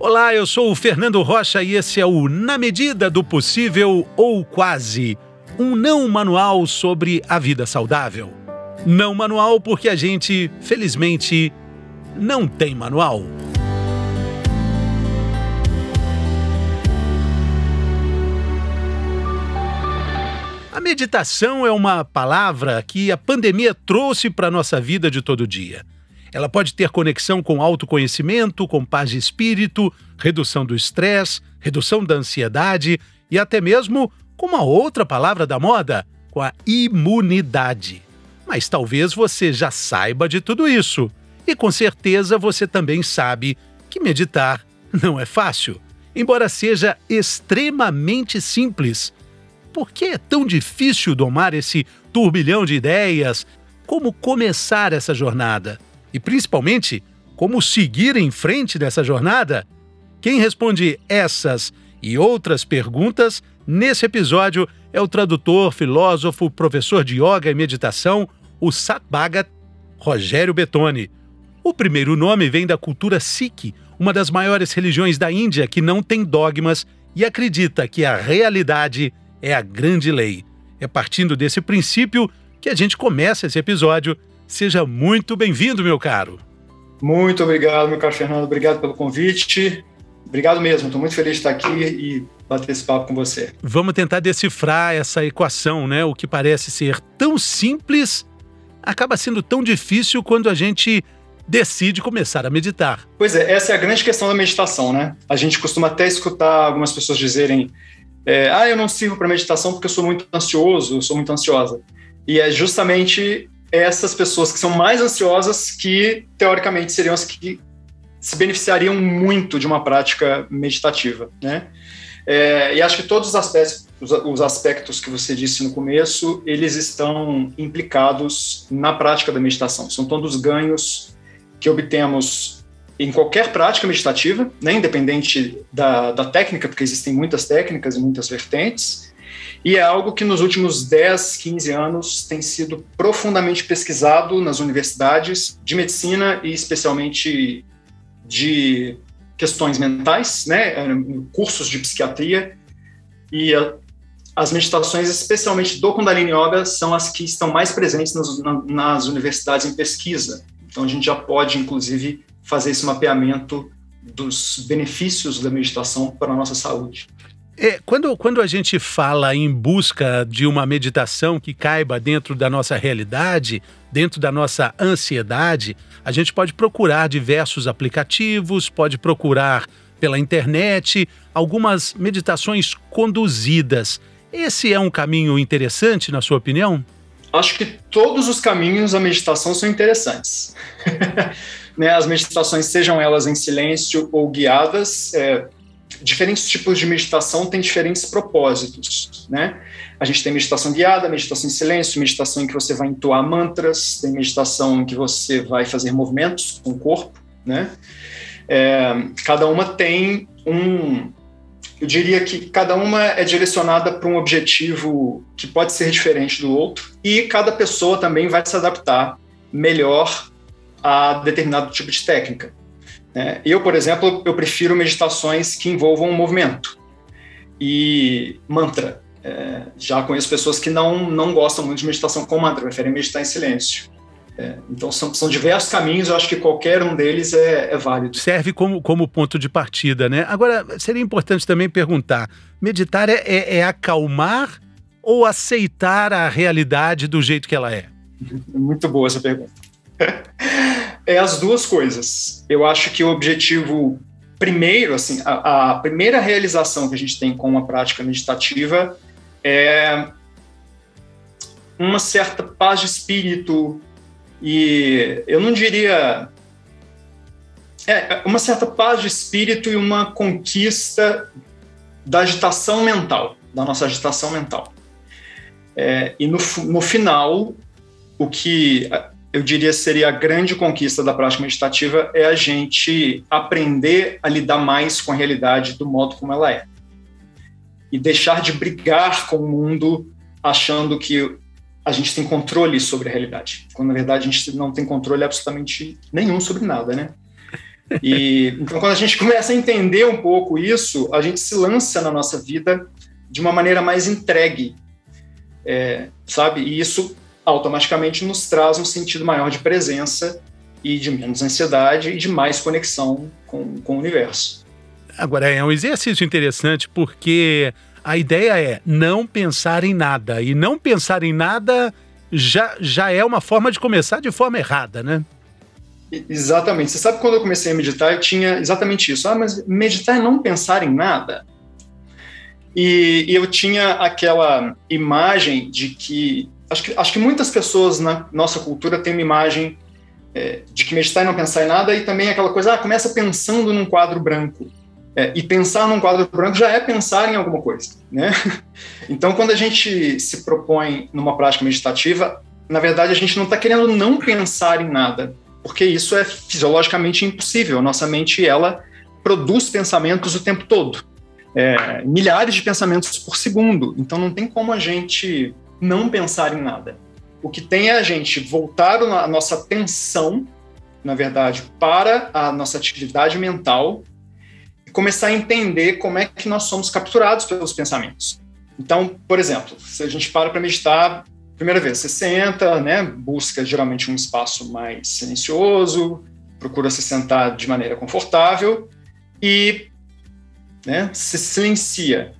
Olá, eu sou o Fernando Rocha e esse é o Na Medida do Possível ou Quase, um não manual sobre a vida saudável. Não manual porque a gente, felizmente, não tem manual. A meditação é uma palavra que a pandemia trouxe para a nossa vida de todo dia. Ela pode ter conexão com autoconhecimento, com paz de espírito, redução do estresse, redução da ansiedade e até mesmo com uma outra palavra da moda, com a imunidade. Mas talvez você já saiba de tudo isso. E com certeza você também sabe que meditar não é fácil, embora seja extremamente simples. Por que é tão difícil domar esse turbilhão de ideias? Como começar essa jornada? E principalmente, como seguir em frente nessa jornada? Quem responde essas e outras perguntas nesse episódio é o tradutor, filósofo, professor de yoga e meditação, o Satbhagat Rogério Betoni. O primeiro nome vem da cultura Sikh, uma das maiores religiões da Índia que não tem dogmas e acredita que a realidade é a grande lei. É partindo desse princípio que a gente começa esse episódio Seja muito bem-vindo, meu caro. Muito obrigado, meu caro Fernando. Obrigado pelo convite. Obrigado mesmo. Estou muito feliz de estar aqui e bater esse papo com você. Vamos tentar decifrar essa equação, né? O que parece ser tão simples acaba sendo tão difícil quando a gente decide começar a meditar. Pois é, essa é a grande questão da meditação, né? A gente costuma até escutar algumas pessoas dizerem: é, ah, eu não sirvo para meditação porque eu sou muito ansioso, eu sou muito ansiosa. E é justamente essas pessoas que são mais ansiosas que, teoricamente, seriam as que se beneficiariam muito de uma prática meditativa, né? É, e acho que todos os aspectos, os aspectos que você disse no começo, eles estão implicados na prática da meditação. São todos ganhos que obtemos em qualquer prática meditativa, né, independente da, da técnica, porque existem muitas técnicas e muitas vertentes, e é algo que nos últimos 10, 15 anos tem sido profundamente pesquisado nas universidades de medicina e especialmente de questões mentais, né, cursos de psiquiatria e as meditações, especialmente do Kundalini Yoga, são as que estão mais presentes nas, nas universidades em pesquisa. Então a gente já pode, inclusive, fazer esse mapeamento dos benefícios da meditação para a nossa saúde. É, quando, quando a gente fala em busca de uma meditação que caiba dentro da nossa realidade, dentro da nossa ansiedade, a gente pode procurar diversos aplicativos, pode procurar pela internet algumas meditações conduzidas. Esse é um caminho interessante, na sua opinião? Acho que todos os caminhos da meditação são interessantes. né, as meditações, sejam elas em silêncio ou guiadas, é, diferentes tipos de meditação têm diferentes propósitos, né? A gente tem meditação guiada, meditação em silêncio, meditação em que você vai entoar mantras, tem meditação em que você vai fazer movimentos com o corpo, né? É, cada uma tem um, eu diria que cada uma é direcionada para um objetivo que pode ser diferente do outro e cada pessoa também vai se adaptar melhor a determinado tipo de técnica. É, eu, por exemplo, eu prefiro meditações que envolvam movimento e mantra. É, já conheço pessoas que não, não gostam muito de meditação com mantra, preferem meditar em silêncio. É, então são, são diversos caminhos, eu acho que qualquer um deles é, é, válido. Serve como, como ponto de partida, né? Agora, seria importante também perguntar: meditar é, é, é acalmar ou aceitar a realidade do jeito que ela é? Muito boa essa pergunta. é as duas coisas. Eu acho que o objetivo primeiro, assim, a, a primeira realização que a gente tem com uma prática meditativa é uma certa paz de espírito e eu não diria é uma certa paz de espírito e uma conquista da agitação mental, da nossa agitação mental. É, e no, no final, o que eu diria seria a grande conquista da prática meditativa é a gente aprender a lidar mais com a realidade do modo como ela é. E deixar de brigar com o mundo achando que a gente tem controle sobre a realidade, quando na verdade a gente não tem controle absolutamente nenhum sobre nada, né? E então, quando a gente começa a entender um pouco isso, a gente se lança na nossa vida de uma maneira mais entregue, é, sabe? E isso automaticamente nos traz um sentido maior de presença e de menos ansiedade e de mais conexão com, com o universo. Agora, é um exercício interessante porque a ideia é não pensar em nada. E não pensar em nada já, já é uma forma de começar de forma errada, né? Exatamente. Você sabe quando eu comecei a meditar, eu tinha exatamente isso. Ah, mas meditar é não pensar em nada. E, e eu tinha aquela imagem de que acho, que. acho que muitas pessoas na nossa cultura têm uma imagem é, de que meditar é não pensar em nada, e também aquela coisa, ah, começa pensando num quadro branco. É, e pensar num quadro branco já é pensar em alguma coisa, né? Então, quando a gente se propõe numa prática meditativa, na verdade, a gente não está querendo não pensar em nada, porque isso é fisiologicamente impossível. Nossa mente, ela produz pensamentos o tempo todo. É, milhares de pensamentos por segundo. Então, não tem como a gente não pensar em nada. O que tem é a gente voltar a nossa atenção, na verdade, para a nossa atividade mental e começar a entender como é que nós somos capturados pelos pensamentos. Então, por exemplo, se a gente para para meditar, primeira vez, você senta, né, busca geralmente um espaço mais silencioso, procura se sentar de maneira confortável e né, se silencia.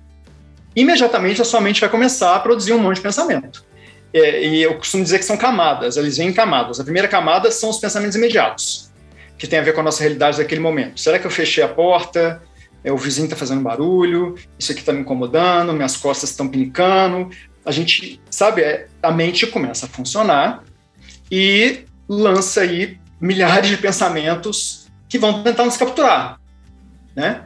Imediatamente a sua mente vai começar a produzir um monte de pensamento. É, e eu costumo dizer que são camadas, eles vêm em camadas. A primeira camada são os pensamentos imediatos que tem a ver com a nossa realidade daquele momento. Será que eu fechei a porta? É, o vizinho está fazendo barulho, isso aqui está me incomodando, minhas costas estão pinicando. A gente, sabe, é, a mente começa a funcionar e lança aí milhares de pensamentos que vão tentar nos capturar, né?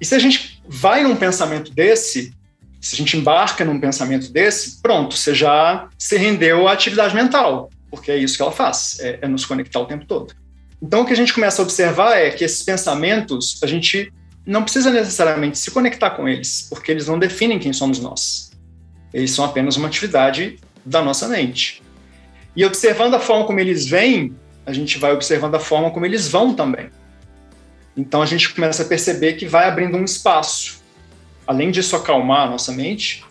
E se a gente vai num pensamento desse, se a gente embarca num pensamento desse, pronto, você já se rendeu à atividade mental, porque é isso que ela faz, é, é nos conectar o tempo todo. Então, o que a gente começa a observar é que esses pensamentos, a gente não precisa necessariamente se conectar com eles, porque eles não definem quem somos nós. Eles são apenas uma atividade da nossa mente. E observando a forma como eles vêm, a gente vai observando a forma como eles vão também. Então a gente começa a perceber que vai abrindo um espaço. Além disso acalmar a nossa mente,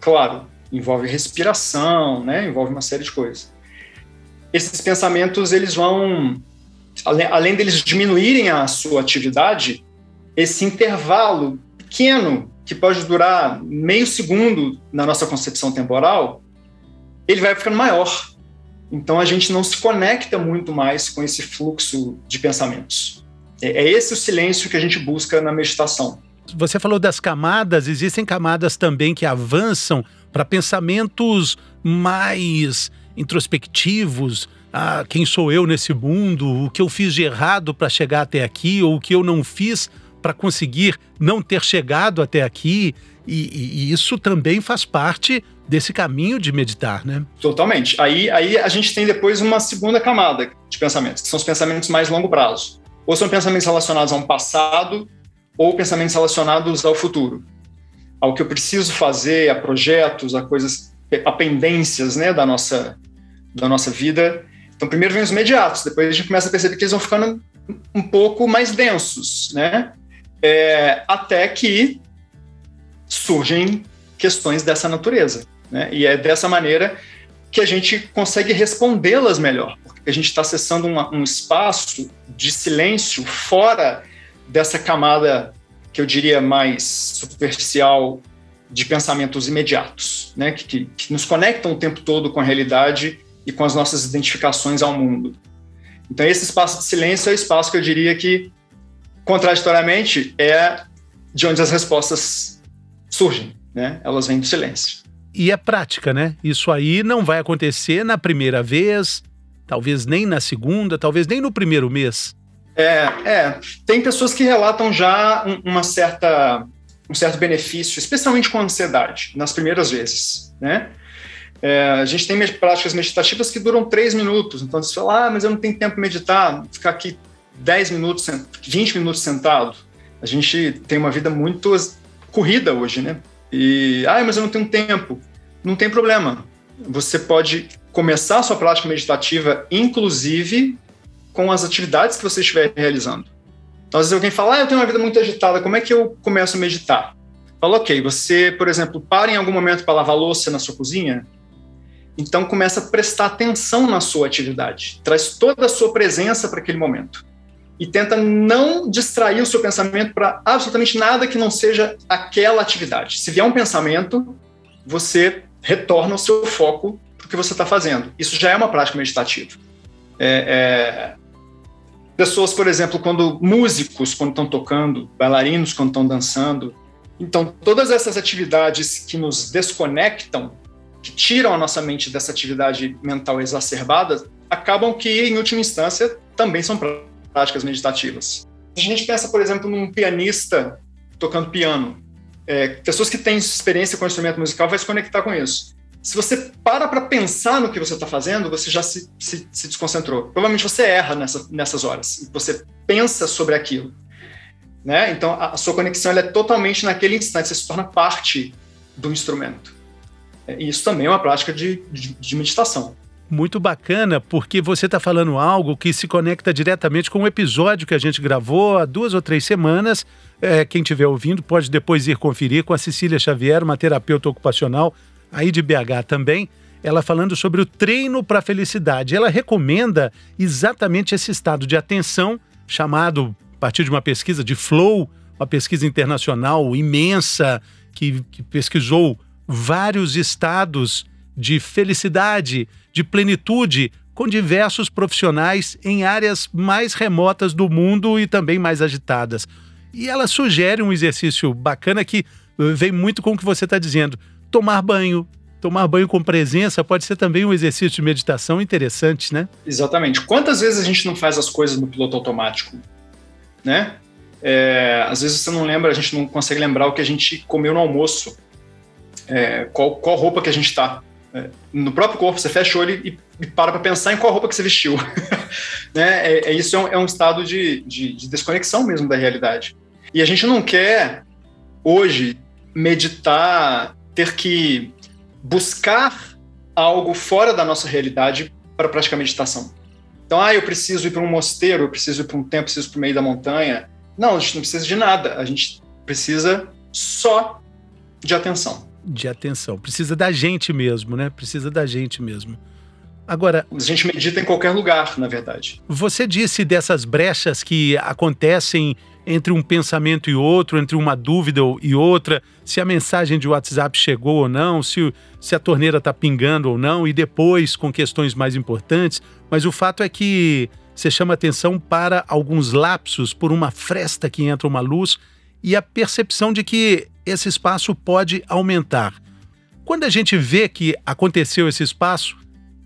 claro, envolve respiração, né? envolve uma série de coisas. Esses pensamentos eles vão além, além deles diminuírem a sua atividade, esse intervalo pequeno, que pode durar meio segundo na nossa concepção temporal, ele vai ficando maior. Então a gente não se conecta muito mais com esse fluxo de pensamentos. É, é esse o silêncio que a gente busca na meditação. Você falou das camadas, existem camadas também que avançam para pensamentos mais introspectivos, ah, quem sou eu nesse mundo, o que eu fiz de errado para chegar até aqui, ou o que eu não fiz para conseguir não ter chegado até aqui. E, e, isso também faz parte desse caminho de meditar, né? Totalmente. Aí, aí a gente tem depois uma segunda camada de pensamentos, que são os pensamentos mais longo prazo. Ou são pensamentos relacionados a um passado, ou pensamentos relacionados ao futuro. Ao que eu preciso fazer, a projetos, a coisas, a pendências né, da, nossa, da nossa vida então, primeiro vem os imediatos, depois a gente começa a perceber que eles vão ficando um pouco mais densos, né? É, até que surgem questões dessa natureza, né? E é dessa maneira que a gente consegue respondê-las melhor, porque a gente está acessando uma, um espaço de silêncio fora dessa camada que eu diria mais superficial de pensamentos imediatos, né? Que, que, que nos conectam o tempo todo com a realidade e com as nossas identificações ao mundo. Então, esse espaço de silêncio é o espaço que eu diria que, contraditoriamente, é de onde as respostas surgem, né? Elas vêm do silêncio. E é prática, né? Isso aí não vai acontecer na primeira vez, talvez nem na segunda, talvez nem no primeiro mês. É, é. Tem pessoas que relatam já uma certa, um certo benefício, especialmente com ansiedade, nas primeiras vezes, né? É, a gente tem práticas meditativas que duram três minutos. Então, você fala, ah, mas eu não tenho tempo para meditar, ficar aqui 10 minutos, 20 minutos sentado. A gente tem uma vida muito corrida hoje, né? E, ah, mas eu não tenho tempo. Não tem problema. Você pode começar a sua prática meditativa, inclusive com as atividades que você estiver realizando. Então, às vezes alguém fala, ah, eu tenho uma vida muito agitada, como é que eu começo a meditar? Fala, ok, você, por exemplo, para em algum momento para lavar louça na sua cozinha, então começa a prestar atenção na sua atividade, traz toda a sua presença para aquele momento e tenta não distrair o seu pensamento para absolutamente nada que não seja aquela atividade. Se vier um pensamento, você retorna o seu foco para o que você está fazendo. Isso já é uma prática meditativa. É, é... Pessoas, por exemplo, quando músicos, quando estão tocando, bailarinos, quando estão dançando. Então, todas essas atividades que nos desconectam que tiram a nossa mente dessa atividade mental exacerbada, acabam que, em última instância, também são práticas meditativas. A gente pensa, por exemplo, num pianista tocando piano, é, pessoas que têm experiência com instrumento musical vai se conectar com isso. Se você para para pensar no que você está fazendo, você já se, se, se, desconcentrou. Provavelmente você erra nessa, nessas horas. Você pensa sobre aquilo. Né? Então, a, a sua conexão é totalmente naquele instante. Você se torna parte do instrumento. É, isso também é uma prática de, de, de meditação. Muito bacana, porque você está falando algo que se conecta diretamente com um episódio que a gente gravou há duas ou três semanas. É, quem estiver ouvindo pode depois ir conferir com a Cecília Xavier, uma terapeuta ocupacional aí de BH também. Ela falando sobre o treino para a felicidade. Ela recomenda exatamente esse estado de atenção, chamado, a partir de uma pesquisa de Flow, uma pesquisa internacional imensa, que, que pesquisou vários estados de felicidade, de plenitude, com diversos profissionais em áreas mais remotas do mundo e também mais agitadas. E ela sugere um exercício bacana que eh, vem muito com o que você está dizendo: tomar banho. Tomar banho com presença pode ser também um exercício de meditação interessante, né? Exatamente. Quantas vezes a gente não faz as coisas no piloto automático? Né? É, às vezes você não lembra, a gente não consegue lembrar o que a gente comeu no almoço é, qual, qual roupa que a gente está. É, no próprio corpo, você fecha o olho e, e para para pensar em qual roupa que você vestiu. né? É, é, isso é um, é um estado de, de, de, desconexão mesmo da realidade. E a gente não quer, hoje, meditar, ter que buscar algo fora da nossa realidade para praticar meditação. Então, ah, eu preciso ir para um mosteiro, eu preciso ir para um templo, preciso ir para o meio da montanha. Não, a gente não precisa de nada. A gente precisa só de atenção de atenção. Precisa da gente mesmo, né? Precisa da gente mesmo. Agora. A gente medita em qualquer lugar, na verdade. Você disse dessas brechas que acontecem entre um pensamento e outro, entre uma dúvida e outra, se a mensagem de WhatsApp chegou ou não, se, se a torneira está pingando ou não, e depois com questões mais importantes. Mas o fato é que você chama atenção para alguns lapsos, por uma fresta que entra uma luz e a percepção de que esse espaço pode aumentar. Quando a gente vê que aconteceu esse espaço,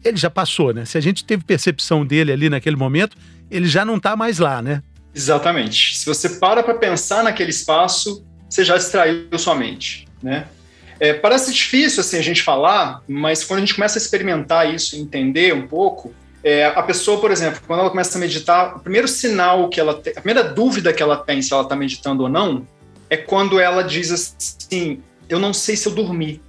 ele já passou, né? Se a gente teve percepção dele ali naquele momento, ele já não está mais lá, né? Exatamente. Se você para para pensar naquele espaço, você já distraiu sua mente, né? É, parece difícil assim a gente falar, mas quando a gente começa a experimentar isso, entender um pouco, é, a pessoa, por exemplo, quando ela começa a meditar, o primeiro sinal que ela tem, a primeira dúvida que ela tem se ela está meditando ou não, é quando ela diz assim: Eu não sei se eu dormi.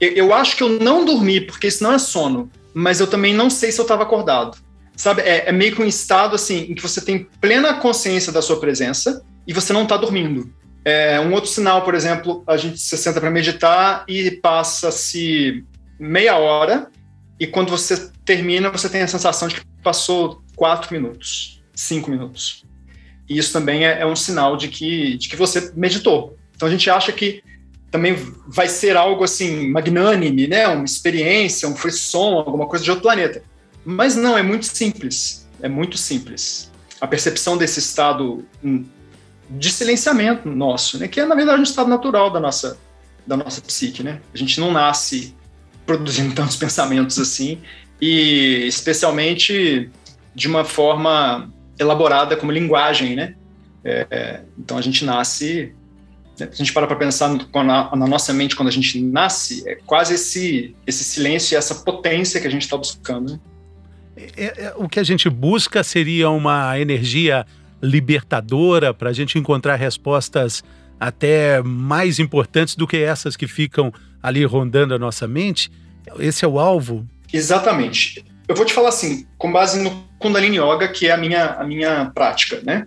Eu, eu acho que eu não dormi, porque isso não é sono, mas eu também não sei se eu estava acordado. Sabe? É, é, meio que um estado assim em que você tem plena consciência da sua presença e você não está dormindo. É, um outro sinal, por exemplo, a gente se senta para meditar e passa-se meia hora e quando você termina, você tem a sensação de que passou quatro minutos, cinco minutos. E isso também é, é um sinal de que, de que você meditou. Então a gente acha que também vai ser algo assim magnânime, né? Uma experiência, um frisson, alguma coisa de outro planeta. Mas não, é muito simples. É muito simples. A percepção desse estado de silenciamento nosso, né? Que é na verdade um estado natural da nossa da nossa psique, né? A gente não nasce produzindo tantos pensamentos assim e especialmente de uma forma elaborada como linguagem, né? É, então a gente nasce, né? a gente para para pensar na, nossa mente quando a gente nasce, é quase esse esse silêncio e essa potência que a gente está buscando. Né? É, é, o que a gente busca seria uma energia libertadora para a gente encontrar respostas até mais importantes do que essas que ficam ali rondando a nossa mente. Esse é o alvo? Exatamente. Eu vou te falar assim, com base no Kundalini Yoga, que é a minha, a minha prática, né?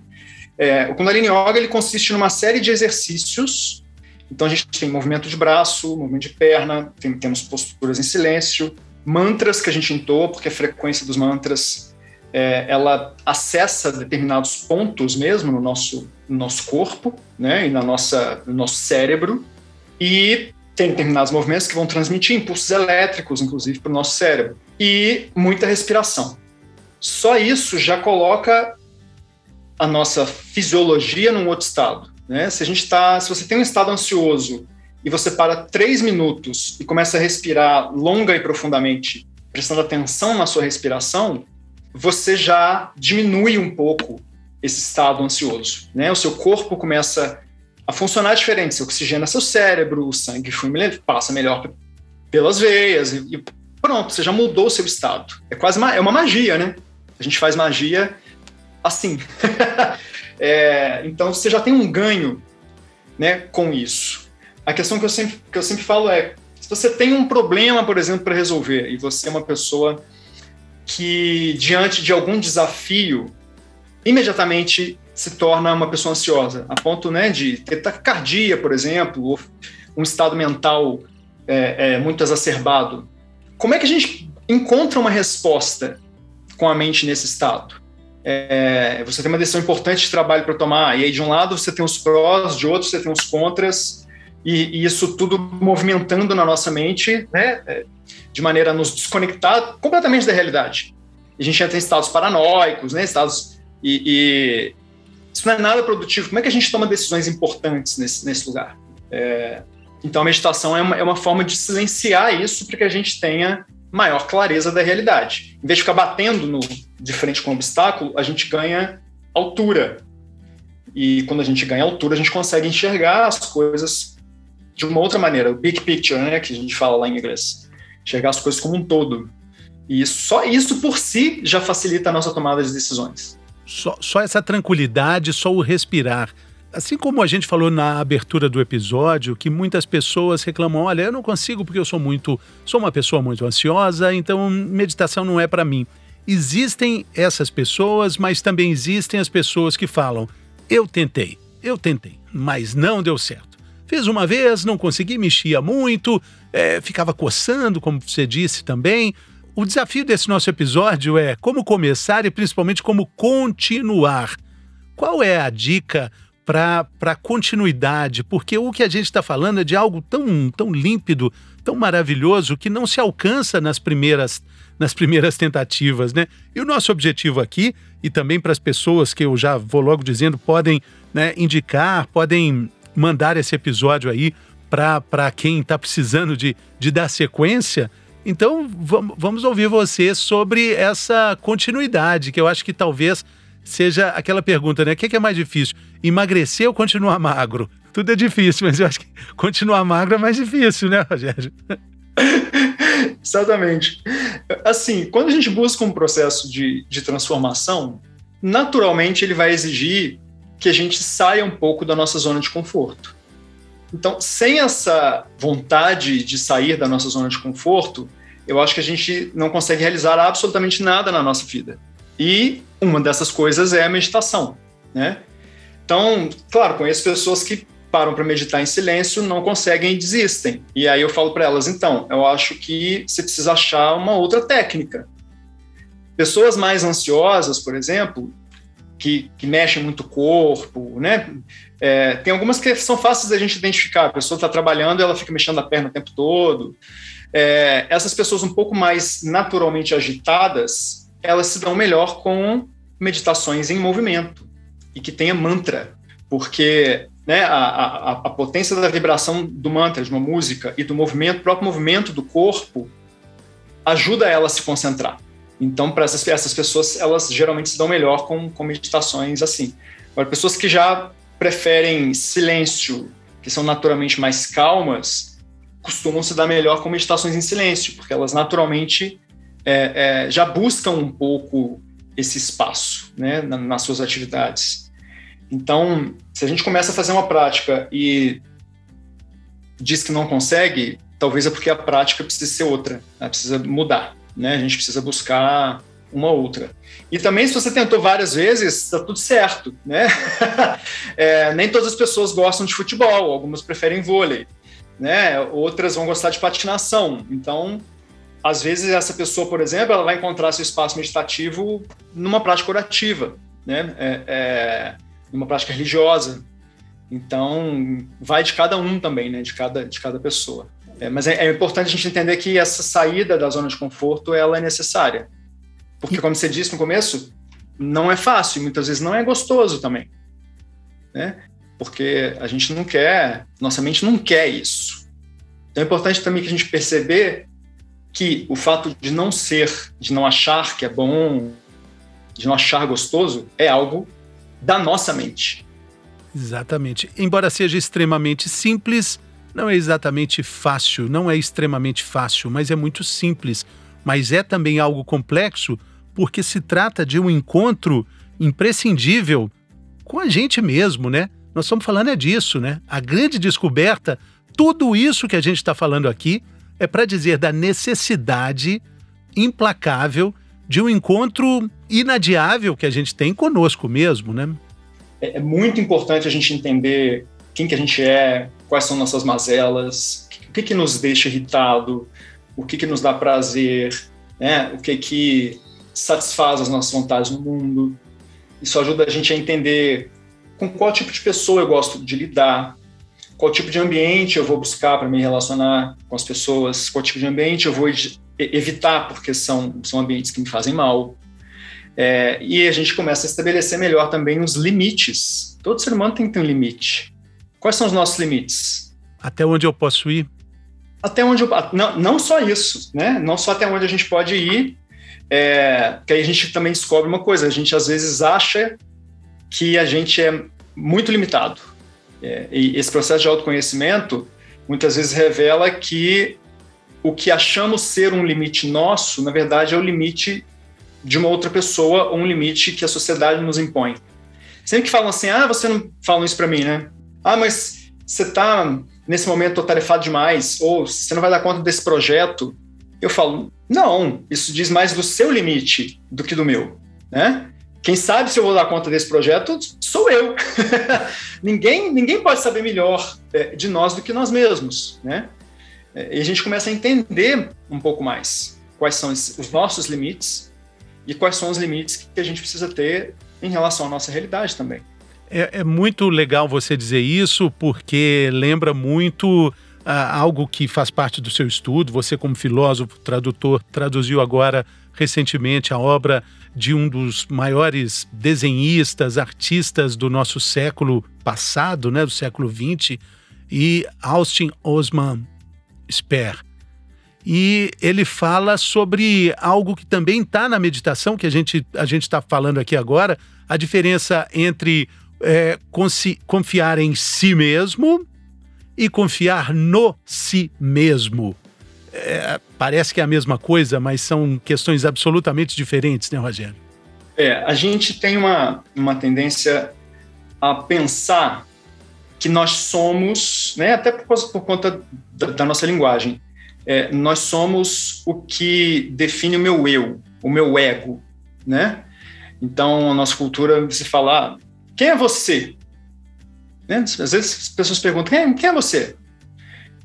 É, o Kundalini Yoga ele consiste numa série de exercícios. Então a gente tem movimento de braço, movimento de perna, tem, temos posturas em silêncio, mantras que a gente entoa, porque a frequência dos mantras é, ela acessa determinados pontos mesmo no nosso, no nosso corpo, né, e na nossa, no nosso cérebro, e tem determinados movimentos que vão transmitir impulsos elétricos, inclusive, para o nosso cérebro, e muita respiração. Só isso já coloca a nossa fisiologia num outro estado. Né? Se a gente está, se você tem um estado ansioso e você para três minutos e começa a respirar longa e profundamente, prestando atenção na sua respiração, você já diminui um pouco esse estado ansioso, né? O seu corpo começa a funcionar diferente, você oxigena seu cérebro, o sangue passa melhor pelas veias e, e, pronto, você já mudou o seu estado. É quase uma, é uma magia, né? A gente faz magia assim. é, então você já tem um ganho, né, com isso. A questão que eu sempre que eu sempre falo é, se você tem um problema, por exemplo, para resolver e você é uma pessoa que diante de algum desafio imediatamente se torna uma pessoa ansiosa, a ponto né, de ter taquicardia, por exemplo, ou um estado mental é, é, muito exacerbado. Como é que a gente encontra uma resposta com a mente nesse estado? É, você tem uma decisão importante de trabalho para tomar, e aí de um lado você tem os prós, de outro você tem os contras, e, e isso tudo movimentando na nossa mente, né, é, de maneira a nos desconectar completamente da realidade. A gente entra em estados paranoicos, né, estados e, e, isso não é nada produtivo. Como é que a gente toma decisões importantes nesse, nesse lugar? É, então, a meditação é uma, é uma forma de silenciar isso para que a gente tenha maior clareza da realidade. Em vez de ficar batendo no, de frente com o obstáculo, a gente ganha altura. E quando a gente ganha altura, a gente consegue enxergar as coisas de uma outra maneira, o big picture, né, que a gente fala lá em inglês. Enxergar as coisas como um todo. E só isso por si já facilita a nossa tomada de decisões. Só, só essa tranquilidade, só o respirar. Assim como a gente falou na abertura do episódio, que muitas pessoas reclamam: olha, eu não consigo porque eu sou muito, sou uma pessoa muito ansiosa, então meditação não é para mim. Existem essas pessoas, mas também existem as pessoas que falam: eu tentei, eu tentei, mas não deu certo. Fiz uma vez, não consegui, mexia muito, é, ficava coçando, como você disse também, o desafio desse nosso episódio é como começar e principalmente como continuar. Qual é a dica para continuidade? Porque o que a gente está falando é de algo tão, tão límpido, tão maravilhoso, que não se alcança nas primeiras, nas primeiras tentativas, né? E o nosso objetivo aqui, e também para as pessoas que eu já vou logo dizendo, podem né, indicar, podem mandar esse episódio aí para quem está precisando de, de dar sequência então, vamos ouvir você sobre essa continuidade, que eu acho que talvez seja aquela pergunta, né? O que é mais difícil? Emagrecer ou continuar magro? Tudo é difícil, mas eu acho que continuar magro é mais difícil, né, Rogério? Exatamente. Assim, quando a gente busca um processo de, de transformação, naturalmente ele vai exigir que a gente saia um pouco da nossa zona de conforto. Então, sem essa vontade de sair da nossa zona de conforto, eu acho que a gente não consegue realizar absolutamente nada na nossa vida. E uma dessas coisas é a meditação, né? Então, claro, conheço pessoas que param para meditar em silêncio, não conseguem e desistem. E aí eu falo para elas, então, eu acho que você precisa achar uma outra técnica. Pessoas mais ansiosas, por exemplo, que, que mexem muito o corpo, né? É, tem algumas que são fáceis da gente identificar. A pessoa está trabalhando ela fica mexendo a perna o tempo todo. É, essas pessoas um pouco mais naturalmente agitadas, elas se dão melhor com meditações em movimento e que tenha mantra, porque né, a, a, a potência da vibração do mantra, de uma música e do movimento, próprio movimento do corpo, ajuda ela a se concentrar. Então, para essas, essas pessoas, elas geralmente se dão melhor com, com meditações assim. Agora, pessoas que já preferem silêncio, que são naturalmente mais calmas, costumam se dar melhor com meditações em silêncio, porque elas naturalmente é, é, já buscam um pouco esse espaço né, nas suas atividades. Então, se a gente começa a fazer uma prática e diz que não consegue, talvez é porque a prática precisa ser outra, né, precisa mudar né? A gente precisa buscar uma outra. E também, se você tentou várias vezes, está tudo certo, né? é, nem todas as pessoas gostam de futebol, algumas preferem vôlei, né? Outras vão gostar de patinação. Então, às vezes essa pessoa, por exemplo, ela vai encontrar seu espaço meditativo numa prática orativa, né? É, é, numa prática religiosa. Então, vai de cada um também, né? De cada, de cada pessoa. É, mas é, é importante a gente entender que essa saída da zona de conforto, ela é necessária porque, como você disse no começo, não é fácil, muitas vezes não é gostoso também. Né? Porque a gente não quer, nossa mente não quer isso. Então é importante também que a gente perceber que o fato de não ser, de não achar que é bom, de não achar gostoso, é algo da nossa mente. Exatamente. Embora seja extremamente simples, não é exatamente fácil, não é extremamente fácil, mas é muito simples. Mas é também algo complexo porque se trata de um encontro imprescindível com a gente mesmo, né? Nós estamos falando é disso, né? A grande descoberta, tudo isso que a gente está falando aqui é para dizer da necessidade implacável de um encontro inadiável que a gente tem conosco mesmo, né? É, é muito importante a gente entender quem que a gente é, quais são nossas mazelas, o que que nos deixa irritado, o que que nos dá prazer, né? O que que satisfaz as nossas vontades no mundo. Isso ajuda a gente a entender com qual tipo de pessoa eu gosto de lidar, qual tipo de ambiente eu vou buscar para me relacionar com as pessoas, qual tipo de ambiente eu vou evitar, porque são, são ambientes que me fazem mal. É, e a gente começa a estabelecer melhor também os limites. Todo ser humano tem que ter um limite. Quais são os nossos limites? Até onde eu posso ir? Até onde eu. Não, não só isso, né? Não só até onde a gente pode ir, é, que aí a gente também descobre uma coisa: a gente às vezes acha que a gente é muito limitado. É, e esse processo de autoconhecimento muitas vezes revela que o que achamos ser um limite nosso, na verdade, é o limite de uma outra pessoa ou um limite que a sociedade nos impõe. Sempre que falam assim, ah, você não fala isso para mim, né? Ah, mas você está nesse momento atarefado demais, ou você não vai dar conta desse projeto. Eu falo, não, isso diz mais do seu limite do que do meu, né? Quem sabe se eu vou dar conta desse projeto sou eu. ninguém, ninguém pode saber melhor é, de nós do que nós mesmos, né? É, e a gente começa a entender um pouco mais quais são os nossos limites e quais são os limites que a gente precisa ter em relação à nossa realidade também. É, é muito legal você dizer isso, porque lembra muito ah, algo que faz parte do seu estudo. Você, como filósofo, tradutor, traduziu agora recentemente a obra de um dos maiores desenhistas, artistas do nosso século passado, né, do século XX, e Austin Osman Spare. E ele fala sobre algo que também está na meditação, que a gente a está falando aqui agora, a diferença entre é, confiar em si mesmo e confiar no si mesmo. É, parece que é a mesma coisa, mas são questões absolutamente diferentes, né, Rogério? É, a gente tem uma, uma tendência a pensar que nós somos, né, até por, por conta da, da, nossa linguagem, é, nós somos o que define o meu eu, o meu ego, né? Então, a nossa cultura se fala, quem é você? Né? Às vezes as pessoas perguntam: quem, quem é você?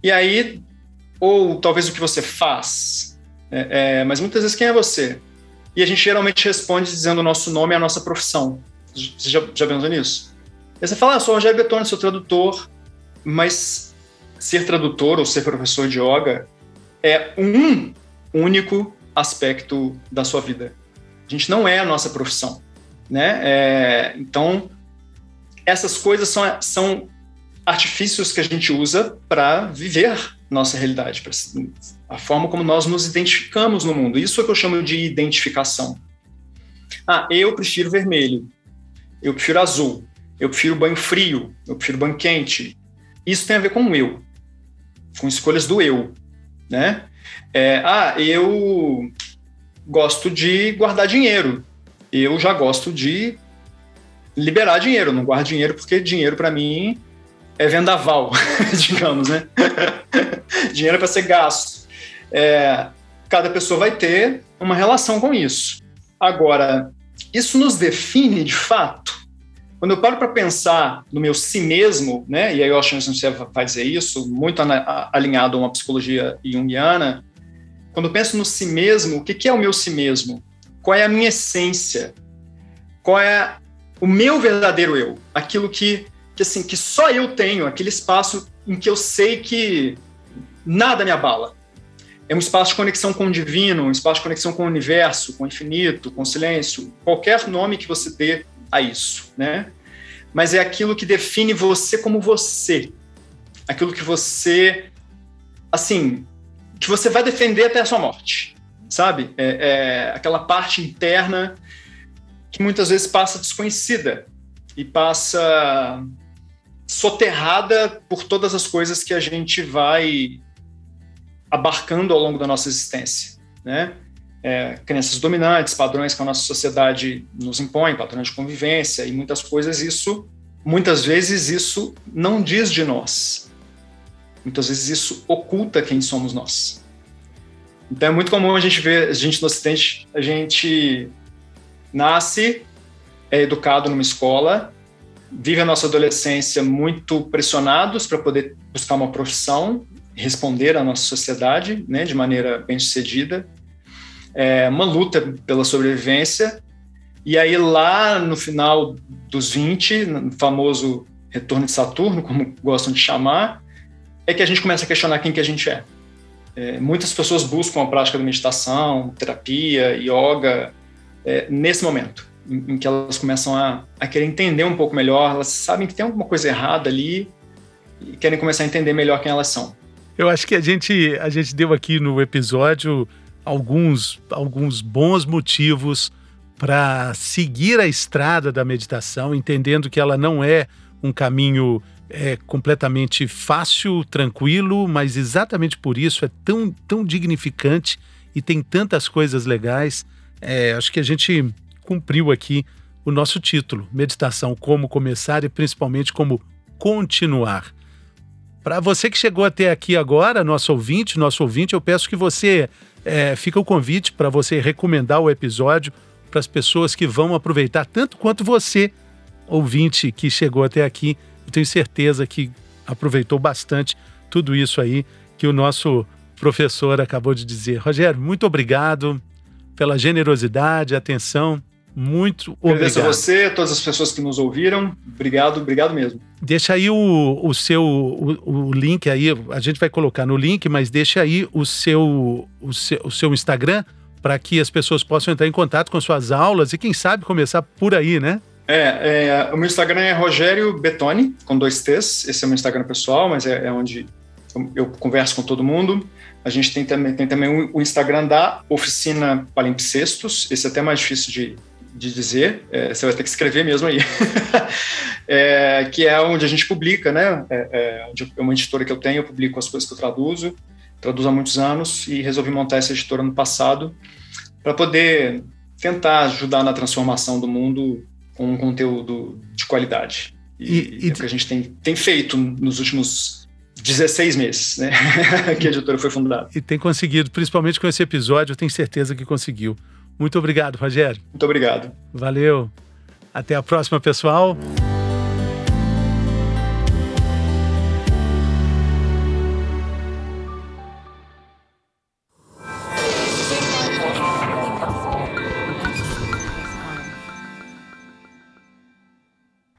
E aí, ou talvez o que você faz, é, é, mas muitas vezes quem é você? E a gente geralmente responde dizendo o nosso nome e a nossa profissão. Você já, já pensou nisso? E você fala, ah, sou Rogério Betone, sou tradutor, mas ser tradutor ou ser professor de yoga é um único aspecto da sua vida. A gente não é a nossa profissão, né? É, então, essas coisas são, são artifícios que a gente usa para viver nossa realidade, pra, a forma como nós nos identificamos no mundo. Isso é que eu chamo de identificação. Ah, eu prefiro vermelho, eu prefiro azul, eu prefiro banho frio, eu prefiro banho quente. Isso tem a ver com o eu, com escolhas do eu, né? É, ah, eu gosto de guardar dinheiro, eu já gosto de liberar dinheiro, não guardo dinheiro porque dinheiro para mim é vendaval, digamos, né? dinheiro é para ser gasto. É, cada pessoa vai ter uma relação com isso. Agora, isso nos define de fato? Quando eu paro para pensar no meu si mesmo, né, e aí eu acho que você vai dizer isso, muito alinhado a uma psicologia junguiana, quando eu penso no si mesmo, o que é o meu si mesmo? Qual é a minha essência? Qual é o meu verdadeiro eu? Aquilo que, que, assim, que só eu tenho, aquele espaço em que eu sei que nada me abala. É um espaço de conexão com o divino, um espaço de conexão com o universo, com o infinito, com o silêncio, qualquer nome que você dê a isso, né? Mas é aquilo que define você como você, aquilo que você, assim, que você vai defender até a sua morte, sabe? É, é aquela parte interna que muitas vezes passa desconhecida e passa soterrada por todas as coisas que a gente vai abarcando ao longo da nossa existência, né? é, crenças dominantes, padrões que a nossa sociedade nos impõe, padrões de convivência e muitas coisas, isso, muitas vezes, isso não diz de nós. Muitas vezes isso oculta quem somos nós. Então é muito comum a gente ver, a gente no Ocidente, a gente nasce, é educado numa escola, vive a nossa adolescência muito pressionados para poder buscar uma profissão, responder à nossa sociedade, né, de maneira bem sucedida, é, uma luta pela sobrevivência. E aí, lá no final dos 20, no famoso retorno de Saturno, como gostam de chamar, é que a gente começa a questionar quem que a gente é. é muitas pessoas buscam a prática da meditação, terapia, yoga, é, nesse momento, em, em, que elas começam a, a querer entender um pouco melhor, elas sabem que tem alguma coisa errada ali e querem começar a entender melhor quem elas são. Eu acho que a gente, a gente deu aqui no episódio alguns, alguns bons motivos para seguir a estrada da meditação, entendendo que ela não é um caminho é, completamente fácil, tranquilo, mas exatamente por isso é tão, tão dignificante e tem tantas coisas legais. É, acho que a gente cumpriu aqui o nosso título: Meditação, como começar e principalmente como continuar. Para você que chegou até aqui agora, nosso ouvinte, nosso ouvinte, eu peço que você é, fica o convite para você recomendar o episódio para as pessoas que vão aproveitar, tanto quanto você, ouvinte que chegou até aqui. Eu tenho certeza que aproveitou bastante tudo isso aí que o nosso professor acabou de dizer. Rogério, muito obrigado pela generosidade, atenção muito obrigado. Agradeço a você, todas as pessoas que nos ouviram. Obrigado, obrigado mesmo. Deixa aí o, o seu o, o link aí, a gente vai colocar no link, mas deixa aí o seu, o seu, o seu Instagram para que as pessoas possam entrar em contato com suas aulas e quem sabe começar por aí, né? É, é, o meu Instagram é Rogério Betoni, com dois T's. Esse é o meu Instagram pessoal, mas é, é onde eu, converso com todo mundo. A gente tem também, tem também o, Instagram da Oficina Palimpsestos. Esse é até mais difícil de, de dizer, é, você vai ter que escrever mesmo aí, é, que é onde a gente publica, né? É, é, é, uma editora que eu tenho, eu publico as coisas que eu traduzo, traduzo há muitos anos e resolvi montar essa editora no passado para poder tentar ajudar na transformação do mundo com um conteúdo de qualidade. E, e, é o que a gente tem, tem feito nos últimos 16 meses, né? que a editora foi fundada. E tem conseguido, principalmente com esse episódio, eu tenho certeza que conseguiu. Muito obrigado, Rogério. Muito obrigado. Valeu. Até a próxima, pessoal.